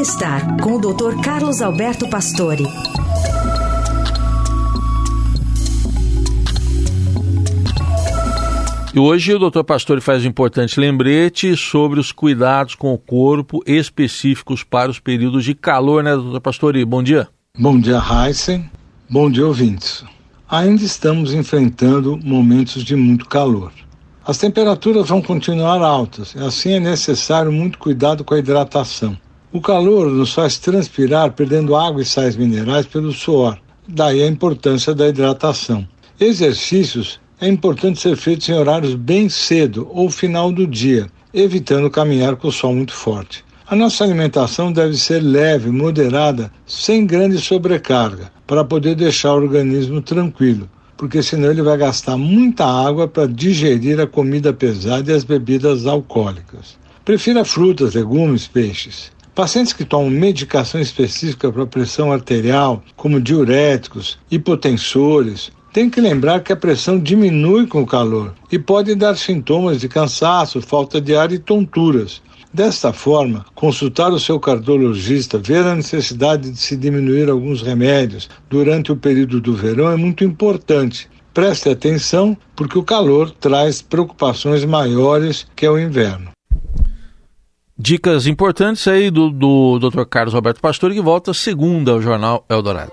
Bem-estar com o Dr. Carlos Alberto Pastore. E hoje o Dr. Pastore faz um importante lembrete sobre os cuidados com o corpo específicos para os períodos de calor, né, Dr. Pastore? Bom dia. Bom dia, Heisen. Bom dia, ouvintes. Ainda estamos enfrentando momentos de muito calor. As temperaturas vão continuar altas, e assim é necessário muito cuidado com a hidratação. O calor nos faz transpirar perdendo água e sais minerais pelo suor, daí a importância da hidratação. Exercícios é importante ser feitos em horários bem cedo ou final do dia, evitando caminhar com o sol muito forte. A nossa alimentação deve ser leve, moderada, sem grande sobrecarga, para poder deixar o organismo tranquilo, porque senão ele vai gastar muita água para digerir a comida pesada e as bebidas alcoólicas. Prefira frutas, legumes, peixes. Pacientes que tomam medicação específica para pressão arterial, como diuréticos, hipotensores tem que lembrar que a pressão diminui com o calor e pode dar sintomas de cansaço, falta de ar e tonturas. Desta forma, consultar o seu cardiologista, ver a necessidade de se diminuir alguns remédios durante o período do verão é muito importante. Preste atenção, porque o calor traz preocupações maiores que o inverno. Dicas importantes aí do, do Dr. Carlos Roberto Pastor, que volta segunda ao Jornal Eldorado.